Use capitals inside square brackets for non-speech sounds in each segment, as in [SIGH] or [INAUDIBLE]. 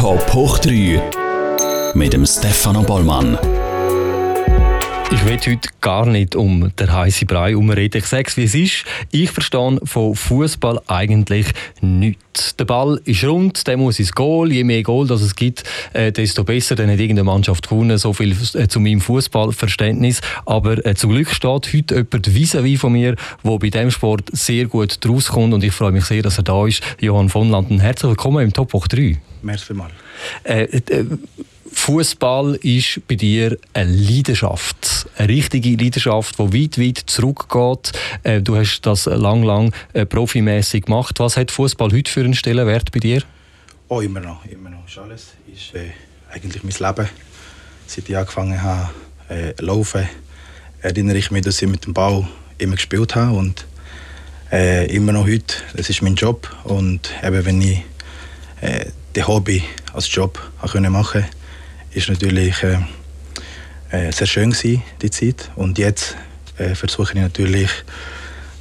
Top hoch 3 mit dem Stefano Bollmann. Ich will heute gar nicht um den heißen Brei umreden. Ich sage es, wie es ist. Ich verstehe von Fußball eigentlich nichts. Der Ball ist rund, der muss ins Goal. Je mehr Goal das es gibt, äh, desto besser. Dann hat irgendeine Mannschaft gewonnen. So viel äh, zu meinem Fußballverständnis. Aber äh, zum Glück steht heute jemand vis-à-vis von mir, der bei diesem Sport sehr gut draus kommt. Und ich freue mich sehr, dass er da ist. Johann von Landen, herzlich willkommen im Top 3. Merci mal. Äh, äh, Fußball ist bei dir eine Leidenschaft, eine richtige Leidenschaft, die weit, weit zurückgeht. Äh, du hast das lang, lang äh, profimäßig gemacht. Was hat Fußball heute für einen Stellenwert bei dir? Oh, immer noch, immer noch. Ist alles ist äh, eigentlich mein Leben. Seit ich angefangen habe, äh, laufen, erinnere ich mich, dass ich mit dem Ball immer gespielt habe und äh, immer noch heute. Das ist mein Job und eben wenn ich den Hobby als Job machen konnte, ist natürlich äh, äh, sehr schön gewesen, die Zeit. Und jetzt äh, versuche ich natürlich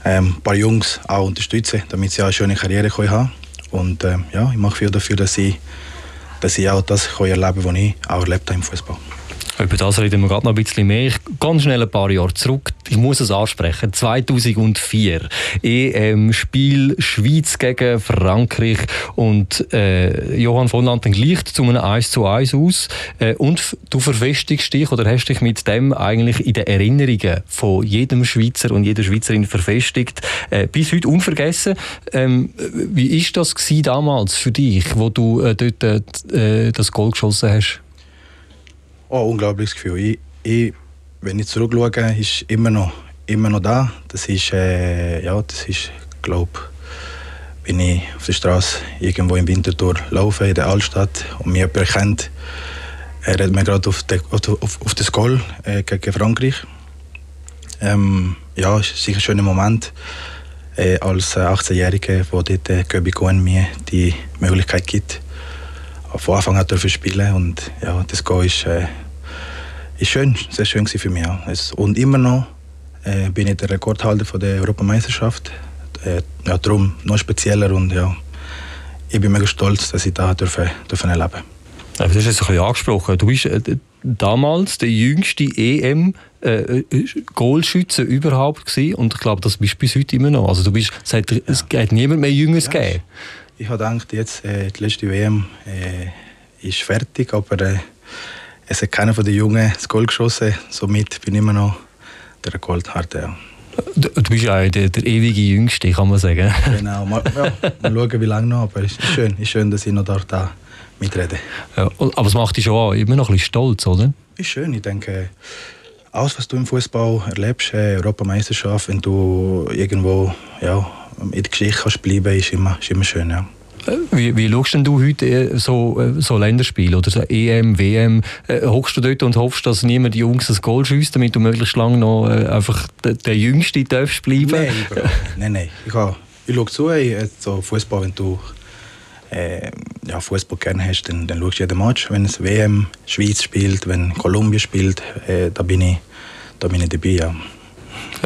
ähm, ein paar Jungs auch unterstützen, damit sie auch eine schöne Karriere können haben. Und äh, ja, ich mache viel dafür, dass sie, dass auch das erleben können, was ich auch erlebt habe im Fußball. Über das reden wir gerade noch ein bisschen mehr. Ich ganz schnell ein paar Jahre zurück. Ich muss es ansprechen. 2004. EM-Spiel Schweiz gegen Frankreich. Und äh, Johann von Landen gleicht zu einem 1 zu 1 aus. Äh, und du verfestigst dich oder hast dich mit dem eigentlich in den Erinnerungen von jedem Schweizer und jeder Schweizerin verfestigt. Äh, bis heute unvergessen. Ähm, wie ist das damals für dich, wo du äh, dort äh, das Goal geschossen hast? Oh, unglaubliches Gefühl. Ich, ich, wenn ich zurückschaue, ist immer noch, immer noch da. Das ist, äh, ja, das ist, glaube wenn ich auf der Straße irgendwo im Winterthur laufe, in der Altstadt, und mich jemand erkennt, er hat mir gerade auf, auf, auf das Goal äh, gegen Frankreich. Ähm, ja, ist sicher ein schöner Moment äh, als 18-Jähriger, wo dort äh, mir die Möglichkeit gibt, von Anfang an dürfen spielen und ja, das Go ist, äh, ist schön, sehr schön für mich. Ja. Und immer noch äh, bin ich der Rekordhalter von der Europameisterschaft. Äh, ja, darum noch spezieller und ja, ich bin mega stolz, dass ich da dürfen, dürfen erleben Du hast es ein bisschen angesprochen. Du bist äh, damals der jüngste EM äh, Goalschütze überhaupt gewesen. und ich glaube, das bist du bis heute immer noch. Also du bist, es hat, ja. es hat niemand mehr Jüngeres ja, gegeben. Ich habe gedacht, jetzt, äh, die letzte WM äh, ist fertig, aber äh, es hat keiner von den Jungen das Goal geschossen. Somit bin ich immer noch der Goldharte. Ja. Du, du, bist ja der, der ewige Jüngste, kann man sagen. Genau, mal, ja, mal schauen, wie lange noch. Aber es ist schön, ist schön dass ich noch dort da mitrede. Ja, aber es macht dich schon auch immer noch ein bisschen stolz, oder? Ist schön, ich denke, alles, was du im Fußball erlebst, äh, Europameisterschaft, wenn du irgendwo ja, in der Geschichte kannst bleiben ist immer, ist immer schön. Ja. Äh, wie, wie schaust denn du heute äh, so, äh, so Länderspiele oder so EM, WM? hockst du dort und hoffst, dass niemand die Jungs ein Goal schießt, damit du möglichst lange noch einfach der, der Jüngste darfst bleiben? Nein, Bro. nein, nein. Ich, ich schaue zu, so Fußball, wenn du äh, ja, Fußball gerne hast, dann, dann schaust du jeden Match. Wenn es WM Schweiz spielt, wenn Kolumbien spielt, äh, da, bin ich, da bin ich dabei. Ja.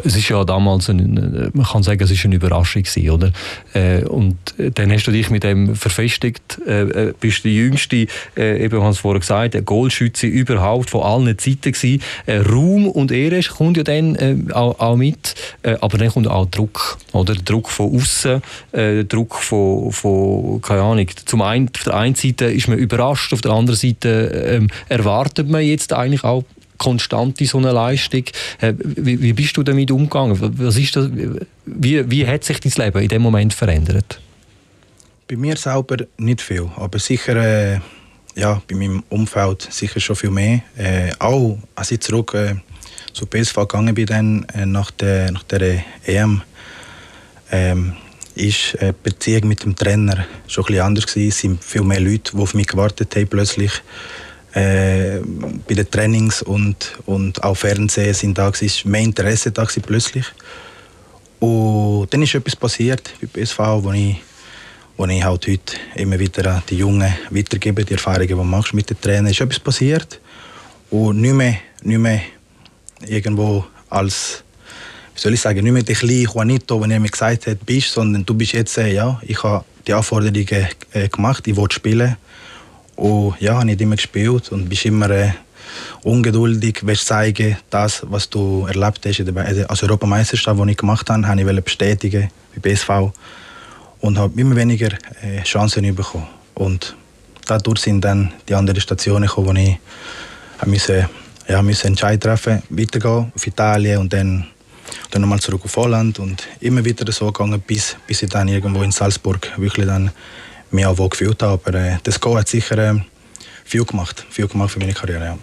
Es ist ja damals, eine, man kann sagen, es ist eine Überraschung gewesen, oder? Äh, und dann hast du dich mit dem verfestigt, äh, äh bist der Jüngste, äh, eben, haben vorher gesagt, ein Goalschütze überhaupt von allen Zeiten gewesen. Äh, Ruhm und Ehre kommt ja dann äh, auch, auch, mit, äh, aber dann kommt auch Druck, oder? Druck von außen, äh, Druck von, von, keine Ahnung, zum einen, auf der einen Seite ist man überrascht, auf der anderen Seite ähm, erwartet man jetzt eigentlich auch konstante so eine Leistung. Äh, wie, wie, bist du damit umgegangen? Was ist das, wie, wie hat sich dein Leben in dem Moment verändert? Bei mir selber nicht viel, aber sicher äh, ja, bei meinem Umfeld sicher schon viel mehr. Äh, auch als ich zurück äh, zu PSV gegangen bin dann, äh, nach, der, nach der EM, ähm, ist die Beziehung mit dem Trainer schon ein bisschen anders gewesen. Es sind viel mehr Leute, die auf mich gewartet haben plötzlich äh, bei den Trainings und, und auch Fernsehen sind da gewesen, mehr Interesse da gewesen, plötzlich. Und dann ist etwas passiert bei BSV, wo ich, wo ich halt heute immer wieder die Jungen weitergebe, die Erfahrungen, die machst mit den Trainern. ist etwas passiert und nicht mehr, nicht mehr irgendwo als wie soll ich sagen, nicht mehr der kleine Juanito, wenn er mir gesagt hat, bist, sondern du bist jetzt, äh, ja, ich habe die Anforderungen äh, gemacht, ich will spielen Und ja, habe ich immer gespielt und bist immer äh, ungeduldig, willst zeigen, das, was du erlebt hast also Europameisterschaft, die ich gemacht habe, habe ich bestätigen bei BSV und habe immer weniger äh, Chancen bekommen. Und dadurch sind dann die anderen Stationen gekommen, wo ich musste, ja, musste Entscheid treffen, weitergehen auf Italien und dann, dann nochmal zurück auf Holland und immer wieder so gegangen, bis, bis ich dann irgendwo in Salzburg wirklich dann mich auch wohl gefühlt habe. Aber äh, das Go hat sicher äh, viel gemacht, viel gemacht für meine Karriere. Ja.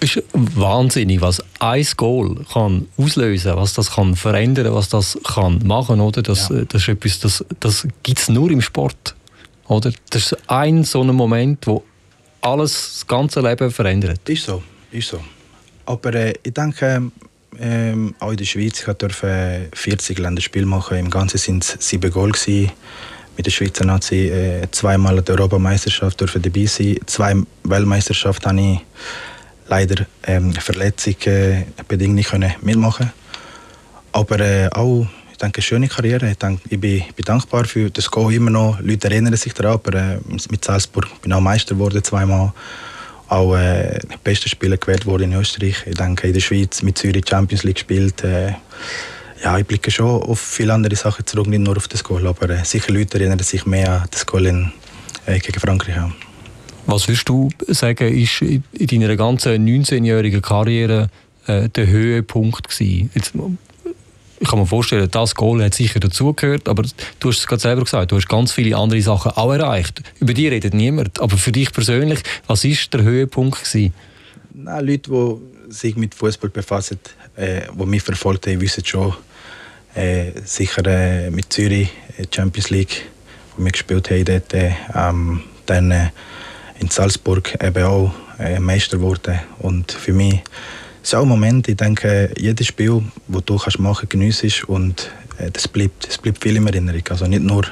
Es ist wahnsinnig, was ein Goal kann auslösen, was das kann verändern, was das kann machen, oder? Das, ja. das ist etwas, das, das gibt es nur im Sport, oder? Das ist ein so ein Moment, wo alles, das ganze Leben verändert. Ist so, ist so. Aber äh, ich denke, ähm, auch in der Schweiz, ich durfte 40 Länderspiele machen. Im Ganzen sind es sieben Goal gewesen. Mit der Schweizer Nazi äh, zweimal der Europameisterschaft dürfen dabei sein. Zwei Weltmeisterschaften habe ich leider ähm, Verletzungen bedingt nicht können mitmachen. Aber äh, auch ich denke, eine schöne Karriere. Ich, denke, ich, bin, ich bin dankbar für das Go immer noch. Leute erinnern sich daran, aber äh, mit Salzburg bin ich auch Meister geworden zweimal. Auch äh, bester Spieler gewählt worden in Österreich. Ich denke, in der Schweiz mit Zürich Champions League gespielt. Äh, ja, ich blicke schon auf viele andere Sachen zurück, nicht nur auf das Goal. Aber äh, sicher Leute erinnern sich mehr an das Goal in, äh, gegen Frankreich. Ja. Was würdest du sagen, ist in deiner ganzen 19-jährigen Karriere äh, der Höhepunkt gewesen? Jetzt, ich kann mir vorstellen, das Goal hat sicher dazugehört, aber du hast es gerade selber gesagt, du hast ganz viele andere Sachen auch erreicht. Über die redet niemand, aber für dich persönlich, was ist der Höhepunkt gewesen? Na, Leute, die sich mit Fußball befassen, äh, die mich verfolgt haben, wissen schon, äh, sicher äh, mit Zürich äh, Champions League, wo wir gespielt haben, dort, äh, ähm, dann äh, in Salzburg eben auch äh, Meister geworden. Und für mich ist auch ein Moment, ich denke, jedes Spiel, das du kannst machen kannst, genießt und das, bleibt, das bleibt viel in Erinnerung. Also nicht nur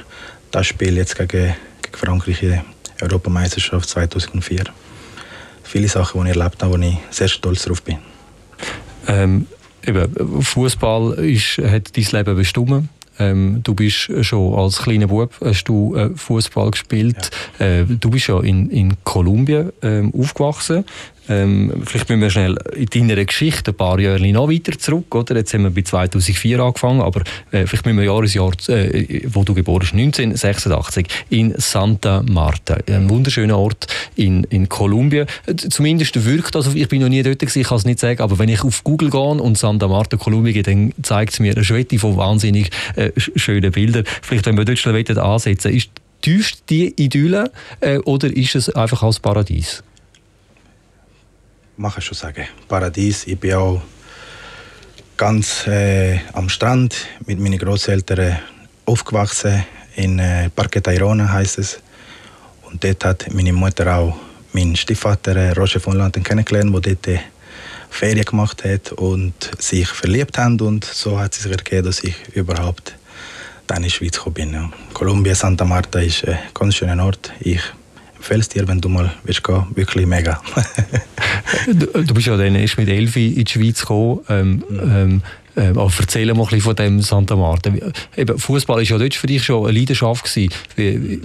das Spiel jetzt gegen, gegen Frankreich in der Europameisterschaft 2004. Viele Sachen, die ich erlebt habe, wo ich sehr stolz darauf bin. Ähm, Fußball hat dein Leben bestimmt. Ähm, du bist schon als kleiner Bub hast du äh, Fußball gespielt. Ja. Äh, du bist ja in, in Kolumbien ähm, aufgewachsen. Ähm, vielleicht müssen wir schnell in deiner Geschichte ein paar Jahre noch weiter zurück. Oder? Jetzt haben wir bei 2004 angefangen, aber äh, vielleicht müssen wir Jahresjahr, äh, wo du geboren bist, 1986, in Santa Marta. Ein wunderschöner Ort in, in Kolumbien. Äh, zumindest wirkt das, ich bin noch nie dort gewesen, ich kann es nicht sagen, aber wenn ich auf Google gehe und Santa Marta, Kolumbien gehe, dann zeigt es mir eine Schwette von wahnsinnig äh, schönen Bildern. Vielleicht, wenn wir dort schnell ansetzen ist täuscht die Idylle äh, oder ist es einfach als Paradies? Man kann schon sagen, Paradies. Ich bin auch ganz äh, am Strand mit meinen Großeltern aufgewachsen. In äh, Parque Tayrona heißt es. Und dort hat meine Mutter auch meinen Stiefvater äh, Roger von Landen kennengelernt, der dort äh, Ferien gemacht hat und sich verliebt haben. Und so hat es sich ergeben, dass ich überhaupt dann in die Schweiz gekommen bin. Kolumbien, Santa Marta ist ein ganz schöner Ort. Ich es dir, wenn du mal willst gehen. Wirklich mega. du, du, bist ja dann erst mit Elfi in die Schweiz gekommen. Ähm, ähm, äh, erzähl mal ein bisschen von dem Santa Marta. Fußball war ja dort für dich schon eine Leidenschaft. Gewesen. Wie,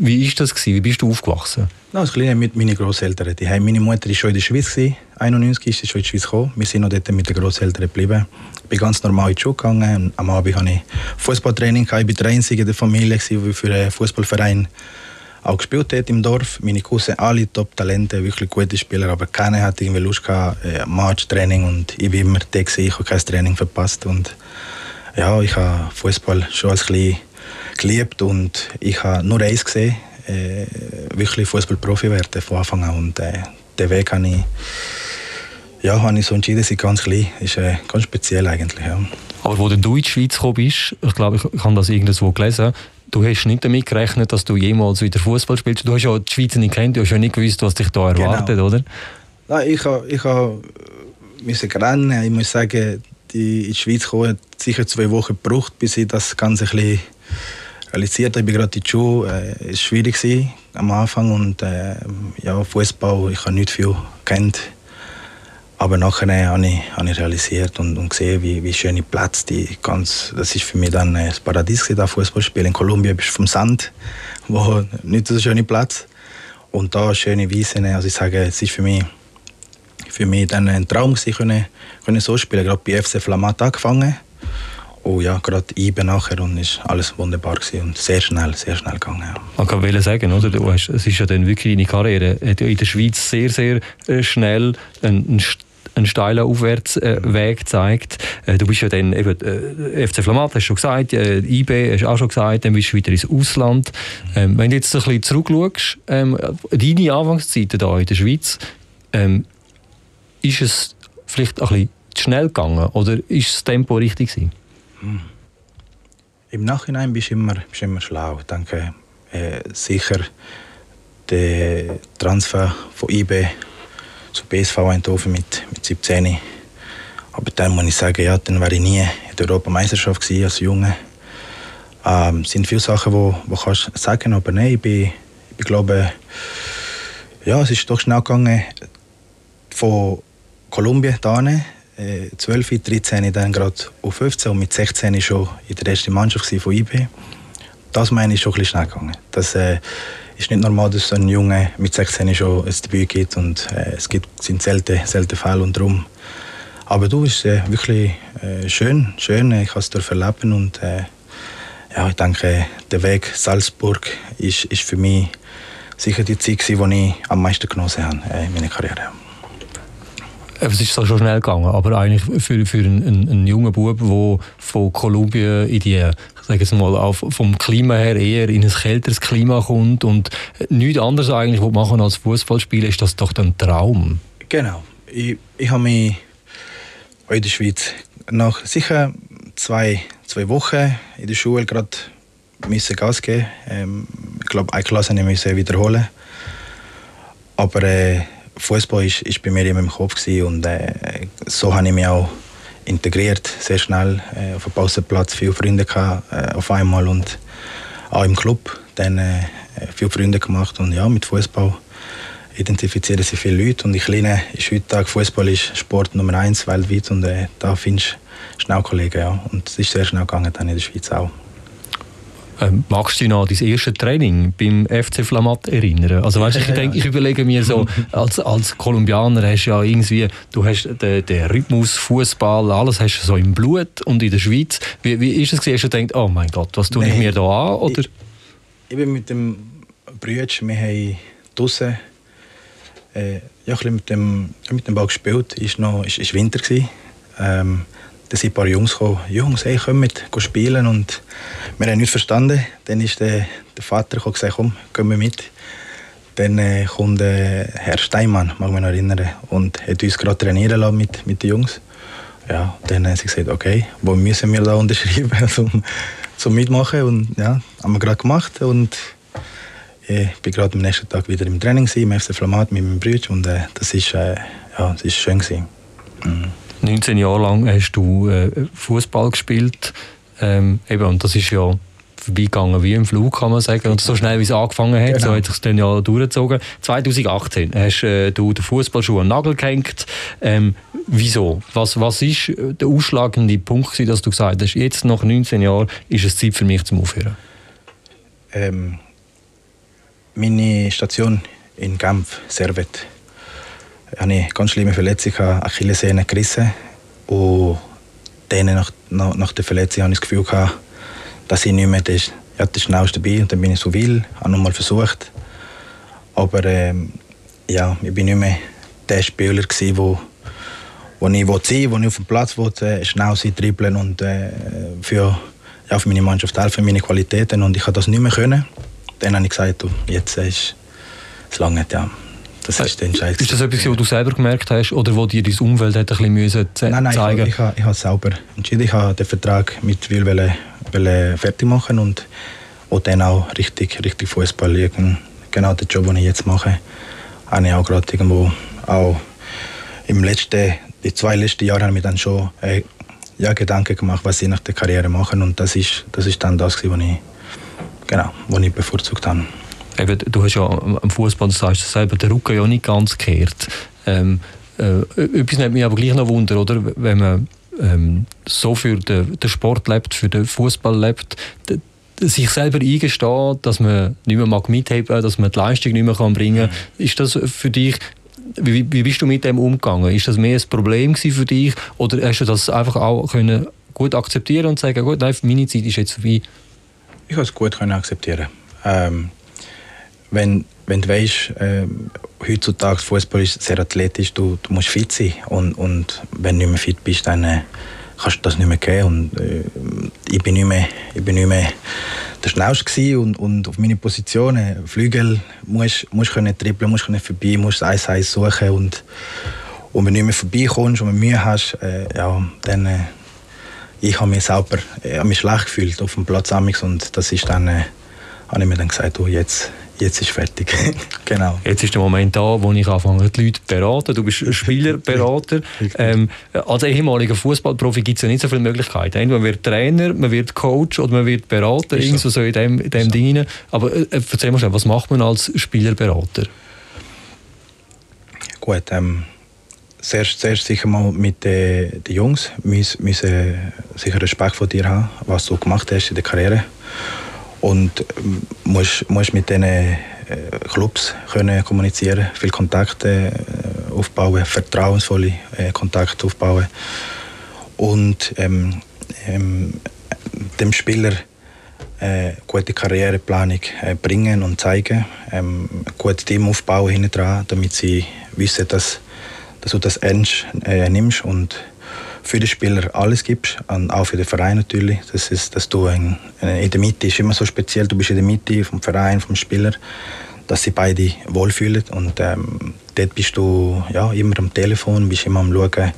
wie ist das gewesen? Wie bist du aufgewachsen? Als Kleiner mit meinen Großeltern. Die meine Mutter war schon in der Schweiz. 1991 ist sie schon in die Schweiz gekommen. Wir sind noch dort mit den Großeltern geblieben. Ich bin ganz normal in die Schule gegangen. Am Abend hatte ich Fußballtraining. Ich war der Einzige in der Familie, der für einen Fußballverein auch gespielt hat im Dorf. Meine Cousins alle Top-Talente, wirklich gute Spieler, aber keiner hat irgendwie Lust gehabt, äh, Match-Training und ich bin immer da gewesen, ich habe kein Training verpasst und ja, ich habe Fußball schon als klein geliebt und ich habe nur eins gesehen, äh, wirklich Fußballprofi werden von Anfang an und äh, den Weg habe ich ja, habe ich so entschieden, seit ganz klein. Ist äh, ganz speziell eigentlich, ja. Aber wo du in die Schweiz gekommen bist, ich glaube, ich habe das irgendwo gelesen, du hast nicht damit gerechnet, dass du jemals wieder Fußball spielst. Du hast ja die Schweiz nicht kennt, du hast ja nicht gewusst, was dich da genau. erwartet, genau. oder? Nein, ich habe ich ha rennen. Ich muss sagen, die in die Schweiz kommen hat sicher zwei Wochen gebraucht, bis ich das Ganze ein bisschen realisiert habe. Ich bin gerade in die Schule. Es äh, war schwierig am Anfang und äh, ja, Fußball, ich habe nicht viel kennt. Aber nachher habe ich, habe ich realisiert und, und gesehen, wie, wie schöne Platz die ganz, das ist für mich dann das Paradies da Fußballspielen. In Kolumbien bist du vom Sand, [LAUGHS] wo nicht so schöne Platz. und da schöne Wiesen. Also ich sage, es ist für mich, für mich dann ein Traum gewesen, können, können so spielen. Gerade bei FC Flamat angefangen. Und ja, gerade IBE nachher und ist alles wunderbar gewesen und sehr schnell, sehr schnell gegangen. Ja. Man kann will sagen, oder? Du hast, es ist ja dann wirklich deine Karriere in der Schweiz sehr, sehr äh, schnell ein, einen steilen Aufwärtsweg gezeigt. Äh, du bist ja dann eben äh, FC Flamat, hast du schon gesagt, äh, IB hast du auch schon gesagt, dann bist du wieder ins Ausland. Ähm, wenn du jetzt ein bisschen zurückschaust, ähm, deine Anfangszeiten hier in der Schweiz, ähm, ist es vielleicht ein bisschen zu schnell gegangen oder ist das Tempo richtig gewesen? Hm. Im Nachhinein bist du immer, bist immer schlau. Ich denke, äh, sicher der Transfer von IB zu BSV Eindhoven mit, mit 17. Aber dann muss ich sagen, ja, dann wäre ich nie in der Europameisterschaft gewesen als Junge. Ähm, es sind viele Sachen, die wo, wo kannst sagen, aber nein, ich, bin, ich glaube, ja, es ist doch schnell gegangen von Kolumbien dahin, äh, 12, 13 dann gerade auf 15 und mit 16 schon in der ersten Mannschaft von IB. Das meine ich schon ein bisschen schnell gegangen. Das, äh, ist nicht normal, dass ein Junge mit 16 schon ein Debüt gibt und äh, es gibt, sind selten, selten Fälle und darum. Aber du, ist äh, wirklich äh, schön, schön, ich habe es erleben und äh, ja, ich denke, der Weg Salzburg ist, ist für mich sicher die Zeit, die ich am meisten genossen habe äh, in meiner Karriere. Es ist so schon schnell gegangen, aber eigentlich für, für einen, einen, einen jungen Bub, der von Kolumbien in die sage es mal, auch vom Klima her eher in ein kälteres Klima kommt und nichts anderes eigentlich machen als Fußballspielen, ist das doch ein Traum. Genau. Ich, ich habe mich in der Schweiz nach sicher zwei, zwei Wochen in der Schule gerade müssen Gas geben. Ähm, ich glaube, eine Klasse musste wiederholen. Aber äh, Fußball ist, ist bei mir immer im Kopf gewesen und äh, so habe ich mich auch integriert, sehr schnell äh, auf dem Pausenplatz, viele Freunde gehabt, äh, auf einmal und auch im Club dann äh, viele Freunde gemacht und ja, mit Fußball identifizieren sich viele Leute und ich lerne, ist heute Fußball ist Sport Nummer eins weltweit und äh, da findest du schnell Kollegen, ja. und es ist sehr schnell gegangen dann in der Schweiz auch. Ähm, magst du dich noch an dein erstes Training beim FC Flamat erinnern? Also weißt, ich, [LAUGHS] denke, ich überlege mir so, als, als Kolumbianer hast du ja irgendwie, du hast den, den Rhythmus, Fußball, alles hast du so im Blut und in der Schweiz. Wie, wie ist es gewesen? Hast du gedacht, oh mein Gott, was tue ich mir da an? Oder? Ich, ich bin mit dem Brüder, wir haben draußen äh, ja, mit, dem, mit dem Ball gespielt. Es war Winter. Ähm, da sind ein paar Jungs gekommen, Jungs, hey, komm mit, spielen und wir haben nichts verstanden. Dann ist der, der Vater gekommen gesagt, komm, wir mit. Dann äh, kommt äh, Herr Steinmann, mag mich noch erinnern, und hat uns gerade trainieren lassen mit, mit den Jungs. Ja, dann haben sie gesagt, okay, wo müssen wir da [LAUGHS] unterschreiben, [LAUGHS] zum, zum Mitmachen und ja, haben wir gerade gemacht und ich bin gerade am nächsten Tag wieder im Training im FC Flamat mit meinem Bruder und äh, das ist, äh, ja, das ist schön gewesen. Mhm. 19 Jahre lang hast du äh, Fußball gespielt. Ähm, eben, und das ist ja vorbeigegangen wie im Flug, kann man sagen. Und so schnell, wie es angefangen hat, genau. so hat es dann ja durchgezogen. 2018 hast äh, du den Fußballschuh an den Nagel gehängt. Ähm, wieso? Was, was ist der ausschlagende Punkt, dass du gesagt hast, jetzt nach 19 Jahren ist es Zeit für mich zum Aufhören? Ähm, meine Station in Genf, Servet, hatte eine ganz schlimme Verletzung, Achillessehne gerissen. Und dann nach, nach, nach der Verletzung hatte ich das Gefühl, gehabt, dass ich nicht mehr das, ja, das Schnellste bin. Und dann bin ich so will, habe nochmal versucht. Aber ähm, ja, ich bin nicht mehr der Spieler, gewesen, wo, wo ich sein wollte, wo ich auf dem Platz wollte, äh, schnell sein, dribbeln und äh, für, ja, für meine Mannschaft helfen, meine Qualitäten. Und ich konnte das nicht mehr können. Dann habe ich gesagt, jetzt ist es lange. Ja. Das ist der Entscheid. Ist das etwas, was du selber gemerkt hast oder wo dir dein Umfeld hat ein bisschen zeigen Nein, nein, zeigen? ich, ich, ich, habe selber entschieden. Ich habe den Vertrag mit Wil fertig machen und, und dann auch richtig, richtig Fußball liegen. Genau den Job, den ich jetzt mache, habe ich auch gerade irgendwo auch im letzten, die zwei letzten Jahre habe ich dann schon äh, ja, Gedanken gemacht, was ich nach der Karriere machen und das ist, das ist dann das, was ich, genau, was ich bevorzugt habe. Eben, du hast ja am Fußball, du sagst selber, der Rücken ja nicht ganz gekehrt. Ähm, äh, etwas nimmt mich aber gleich noch Wunder, oder? Wenn man ähm, so für den, den, Sport lebt, für den Fußball lebt, sich selber eingestehen, dass man nicht mehr mag mitheben, dass man die Leistung nicht mehr bringen kann. Mhm. Ist das für dich wie, wie bist du mit dem umgegangen? Ist das mehr ein Problem für dich oder hast du das einfach auch können gut akzeptieren und sagen, gut, nein, meine Zeit ist jetzt vorbei? Ich konnte es gut können akzeptieren. Ähm, wenn, wenn du weißt, äh, heutzutage Fußball ist sehr athletisch, du, du musst fit sein. Und, und wenn du nicht mehr fit bist, dann äh, kannst du das nicht mehr geben. Und, äh, ich bin nicht mehr, ich bin nicht mehr der Schnellste und, und auf meine Positionen, Flügel, musst du können dribbeln, musst können vorbei, musst das 1-1 suchen. Und, und wenn du nicht mehr vorbeikommst und Mühe hast, äh, ja, dann äh, ich habe mich selber äh, mich schlecht gefühlt auf dem Platz und das ist dann, äh, habe ich mir dann gesagt, oh, jetzt jetzt ist fertig. [LAUGHS] genau. Jetzt ist der Moment da, wo ich anfange, die Leute zu beraten. Du bist Spielerberater. [LAUGHS] ähm, als ehemaliger Fußballprofi gibt es ja nicht so viele Möglichkeiten. Entweder man wird Trainer, man wird Coach oder man wird Berater, ist so. so in dem, in dem so. Ding. Aber äh, erzähl mal schnell, was macht man als Spielerberater? Gut, ähm, zuerst, zuerst sicher mal mit den, den Jungs müssen, müssen sicher Respekt vor dir haben, was du gemacht hast in der Karriere und ähm, musst, musst mit diesen äh, Clubs können kommunizieren, viele Kontakte äh, aufbauen, vertrauensvolle äh, Kontakte aufbauen. Und ähm, ähm, dem Spieler äh, gute Karriereplanung äh, bringen und zeigen, ähm, gutes Team aufbauen hinten dran, damit sie wissen, dass, dass du das ernst äh, nimmst und für den Spieler alles gibst, und auch für den Verein natürlich. Das ist, dass du in, in der Mitte ist immer so speziell. Du bist in der Mitte vom Verein, vom Spieler, dass sie beide wohlfühlen und ähm, dort bist du ja immer am Telefon, bist immer am schauen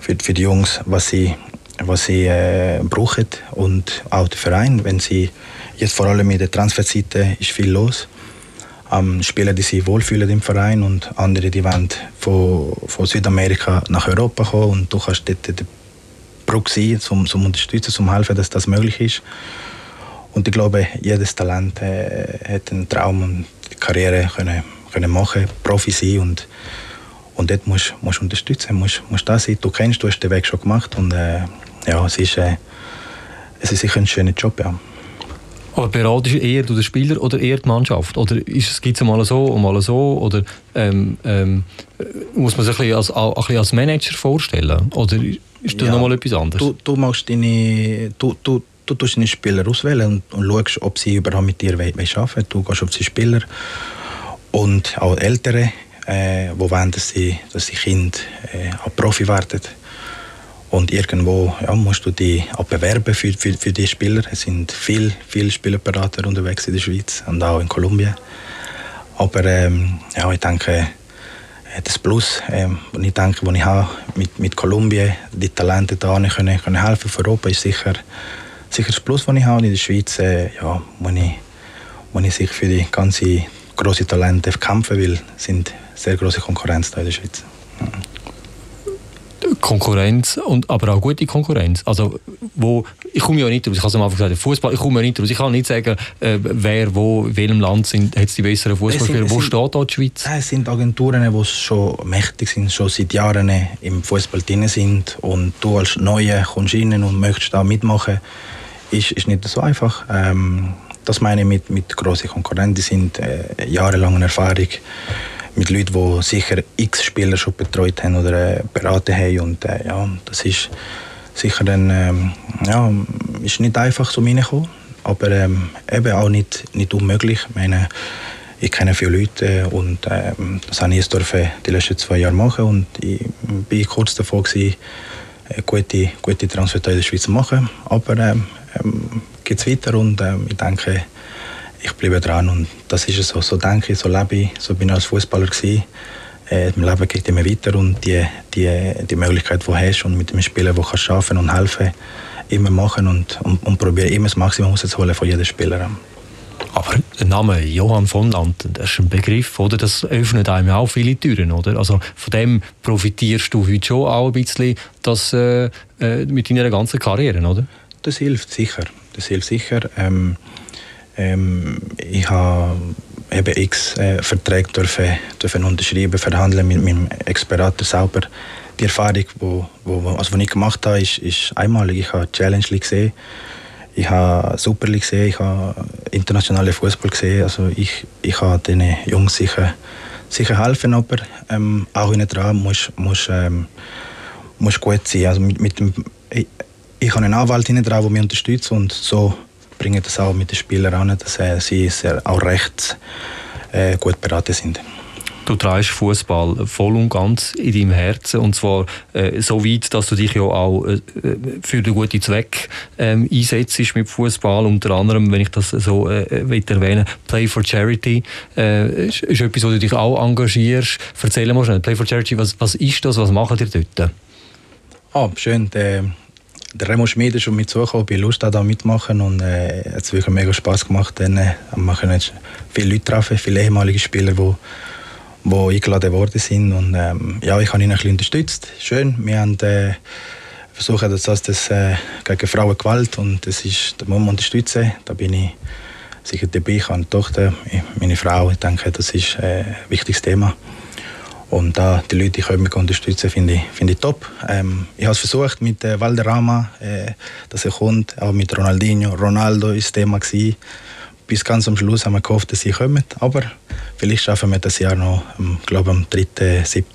für, für die Jungs, was sie was sie äh, brauchen und auch der Verein, wenn sie jetzt vor allem in der Transferseite ist viel los ähm, Spieler, die sich wohlfühlen im Verein und andere, die wollen von, von Südamerika nach Europa kommen und du kannst dort der Brücke sein, um zum unterstützen, zum helfen, dass das möglich ist. Und ich glaube, jedes Talent äh, hat einen Traum und die Karriere können, können machen, Profi sein und, und dort musst du unterstützen, musst, musst da sein. Du kennst, du hast den Weg schon gemacht und äh, ja, es ist, äh, es ist sicher ein schöner Job, ja. Aber beratest du eher du den Spieler oder eher die Mannschaft? Oder gibt es mal so und mal so? Oder ähm, ähm, muss man sich ein bisschen als, ein bisschen als Manager vorstellen? Oder ist das ja, nochmal etwas anderes? Du, du, machst deine, du, du, du tust deine Spieler auswählen und, und schaust, ob sie überhaupt mit dir arbeiten wollen. Du gehst auf die Spieler und auch Ältere, äh, die wollen, dass sie, dass die Kinder äh, auch Profi werden. Und irgendwo ja, musst du dich auch bewerben für, für, für die Spieler. Es sind viele, viele Spielerberater unterwegs in der Schweiz und auch in Kolumbien. Aber ähm, ja, ich denke, äh, das Plus, ähm, ich denke, was ich habe mit, mit Kolumbien, die Talente da können, können helfen für Europa, ist sicher, sicher das Plus, das ich habe. In der Schweiz, äh, ja, muss ich, muss ich sich für die ganze große Talente kämpfen, weil es sind sehr große Konkurrenz da in der Schweiz. Ja. Konkurrenz, und, aber auch gute Konkurrenz. Also, wo, ich komme ja nicht raus, ich habe es am Anfang gesagt, Fußball, ich komme ja nicht raus. Ich kann nicht sagen, äh, wer wo, in welchem Land sind, hat die besseren Fußballspieler. Wo steht da die Schweiz? Es sind Agenturen, die schon mächtig sind, schon seit Jahren im Fußball drin sind und du als Neue kommst rein und möchtest da mitmachen, ist, ist nicht so einfach. Ähm, das meine ich mit, mit grossen Konkurrenten, die sind äh, jahrelange Erfahrung mit Leuten, die sicher x Spieler schon betreut haben oder äh, beraten haben. Und äh, ja, das ist sicher dann, ähm, ja, ist nicht einfach so reingekommen, aber ähm, eben auch nicht, nicht unmöglich. Ich meine, ich kenne viele Leute äh, und ähm, das habe ich jetzt die letzten zwei Jahre machen und ich bin kurz davor äh, gute, gute Transfer in der Schweiz zu machen. Aber ähm, ähm, geht es weiter und ähm, ich denke, ich bleibe dran und das ist es so. So denke ich, so lebe ich, so bin ich als Fußballer gewesen. Äh, Im Leben geht immer weiter und die, die, die Möglichkeit, die du hast und mit dem Spieler, wo kannst arbeiten und helfen, immer machen und, und, und probieren immer das Maximum rauszuholen von jedem Spieler. Aber der Name Johann von Lanten, das ist ein Begriff, oder? Das öffnet einem auch viele Türen, oder? Also von dem profitierst du heute schon auch ein bisschen das, äh, äh mit deiner ganzen Karriere, oder? Das hilft sicher. Das hilft sicher. Ähm, ähm, ich habe eben x äh, Verträge dürfen, dürfen unterschreiben, verhandeln mit meinem Ex-Berater selber. Die Erfahrung, die wo, wo, also, die ich gemacht habe, ist, ist einmalig. Ich habe Challenge gesehen. ich habe Super League gesehen, ich habe internationale Fußball gesehen. Also ich, ich habe den Jungs sicher, sicher helfen, aber ähm, auch in dran muss, muss, ähm, muss gut sein. Also mit, mit dem, ich, ich habe einen Anwalt hinten dran, der mich unterstützt und so bringe das auch mit den Spielern an, dass äh, sie sehr, auch recht äh, gut beraten sind. Du trägst Fußball voll und ganz in deinem Herzen und zwar äh, so weit, dass du dich ja auch äh, für den guten Zweck ähm, einsetzt mit Fußball. Unter anderem, wenn ich das so äh, erwähnen Play for Charity äh, ist, ist etwas, wo du dich auch engagierst. Erzähl mal schnell, Play for Charity, was, was ist das, was macht ihr dort? Ah, schön. Der, der Remo Schmid ist schon mit zugekommen, bei Lust da mitmachen und äh, es hat wirklich mega Spaß gemacht. Dann äh, machen jetzt viele Leute treffen, viele ehemalige Spieler, die wo eingeladen worden sind und ähm, ja, ich habe ihn ein bisschen unterstützt. Schön, wir haben äh, versucht, dass das, das äh, gegen Frauengewalt und das ist, da muss man unterstützen. Da bin ich sicher dabei. Ich habe eine Tochter, meine Frau. Ich denke, das ist äh, ein wichtiges Thema. Und da die Leute können mich unterstützen, finde ich, find ich top. Ähm, ich habe es versucht mit äh, Valderrama, äh, dass er kommt, auch mit Ronaldinho. Ronaldo war das Thema. Gewesen. Bis ganz am Schluss haben wir gehofft, dass sie kommen. Aber vielleicht schaffen wir das Jahr noch, ich glaube am 3., 7.,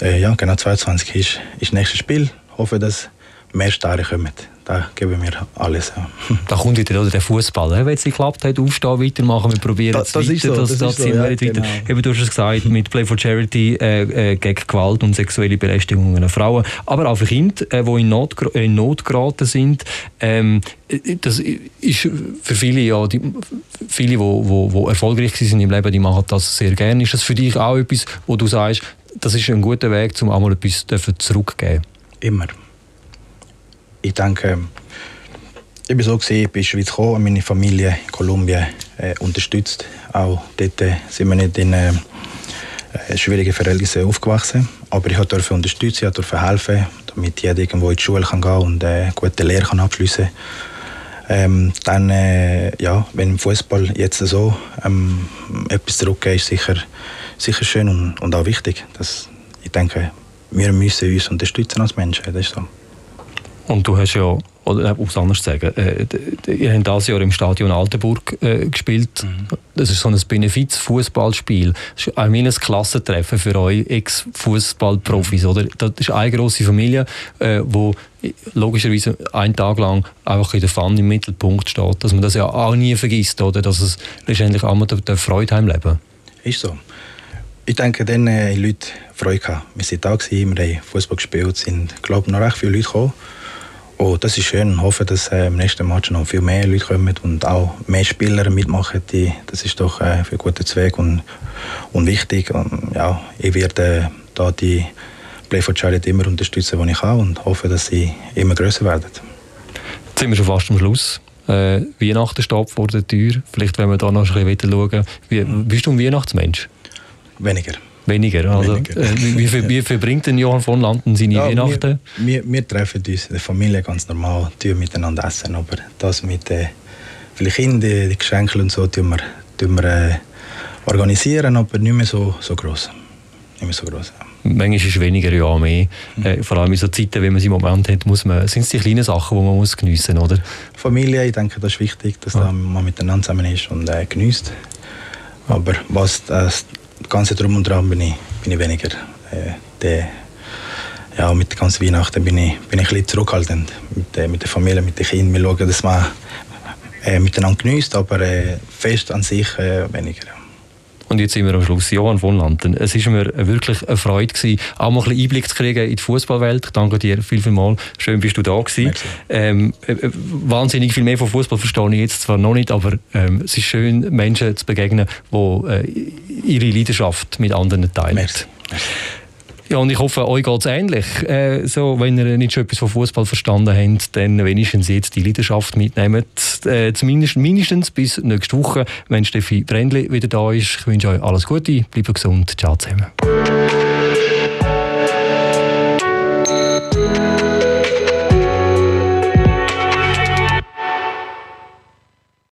äh, ja, genau 22 ist, ist das nächste Spiel. Ich hoffe, dass mehr Starre kommen da geben wir alles. Ja. [LAUGHS] Da kommt wieder der Fußball. Wenn es geklappt hat, aufstehen, weitermachen, wir probieren es das, weiter. So, das, das, das so, ja, genau. Eben, du hast es gesagt, mit Play for Charity äh, äh, gegen Gewalt und sexuelle Belästigung an Frauen, aber auch für Kinder, äh, die in Not, in Not geraten sind. Ähm, äh, das ist für viele, ja, die, viele, die wo, wo, wo erfolgreich sind im Leben, die machen das sehr gerne. Ist das für dich auch etwas, wo du sagst, das ist ein guter Weg, um einmal etwas zurückzugeben? Immer ich denke, ich bin so gesehen, ich bin in die Schweiz gekommen, meine Familie in Kolumbien äh, unterstützt. Auch dort äh, sind wir nicht in äh, schwierigen Verhältnissen aufgewachsen. Aber ich durfte unterstützen, ich durfte helfen, damit jeder irgendwo in die Schule kann gehen und äh, gute Lehre kann abschließen ähm, dann, äh, ja, wenn im Fußball jetzt so ähm, etwas zurückgeht, ist sicher, sicher schön und, und auch wichtig. Dass, ich denke, wir müssen uns unterstützen als Menschen. Das ist so. Und du hast ja, oder um es anders zu sagen, äh, ihr habt dieses Jahr im Stadion Altenburg äh, gespielt. Mhm. Das ist so ein Benefiz-Fußballspiel. Das ist ein Klassentreffen für euch Ex-Fußballprofis, mhm. Das ist eine grosse Familie, äh, wo logischerweise einen Tag lang einfach in der Fun im Mittelpunkt steht. Dass man das ja auch nie vergisst, oder? Dass es letztendlich auch mal der Freude leben. Ist so. Ich denke, dann äh, Leute Freude gehabt. Wir waren da, gewesen, wir haben Fußball gespielt, sind, glaube noch recht viele Leute gekommen. Oh, das ist schön. Ich hoffe, dass äh, im nächsten Match noch viel mehr Leute kommen und auch mehr Spieler mitmachen. Die, das ist doch äh, für einen guten Zweck und, und wichtig. Und, ja, ich werde äh, da die Play for Charity immer unterstützen, die ich kann und hoffe, dass sie immer größer werden. Jetzt sind wir schon fast am Schluss. Äh, Weihnachten steht vor der Tür. Vielleicht, wenn wir da noch ein bisschen schauen. Wie, bist du ein Weihnachtsmensch? Weniger. Weniger. Also, Weniger. Äh, wie, verbringt denn Johann von Landen seine ja, Weihnachten? Wir, wir, wir, treffen uns in der Familie ganz normal, tun miteinander essen, aber das mit äh, vielleicht Kindern, die Geschenke und so, tun wir, tun wir äh, organisieren, aber nicht mehr so, so groß. Nicht mehr so groß. Ja. Manchmal ist es weniger, ja mehr. Mhm. Äh, vor allem in so Zeiten, wie man sie im Moment hat, muss man, sind es die kleinen Sachen, die man muss geniessen muss, oder? Familie, ich denke, das ist wichtig, dass ja. man miteinander zusammen ist und äh, genießt. Aber was das ganze Drum und Dran bin ich, bin ich weniger. Äh, der, ja, mit der ganzen Weihnachten bin ich, bin ich ein bisschen zurückhaltend. Mit, äh, mit der Familie, mit den Kindern. Wir schauen, dass man äh, miteinander genießt, aber äh, fest an sich äh, weniger. Und jetzt sind wir am Schluss. Johann von Landen. Es war mir wirklich eine Freude, gewesen, auch mal ein bisschen Einblick zu kriegen in die Fußballwelt. Ich danke dir viel, viel mal. Schön, bist du da gewesen. Ähm, äh, äh, wahnsinnig viel mehr von Fußball verstehe ich jetzt zwar noch nicht, aber ähm, es ist schön, Menschen zu begegnen, die äh, ihre Leidenschaft mit anderen teilen. Merci. Ja, und ich hoffe, euch geht es ähnlich. Äh, so, wenn ihr nicht schon etwas von Fußball verstanden habt, dann wenigstens jetzt die Leidenschaft mitnehmen. Äh, zumindest mindestens bis nächste Woche, wenn Steffi Brändli wieder da ist. Ich wünsche euch alles Gute, bleibt gesund, ciao zusammen.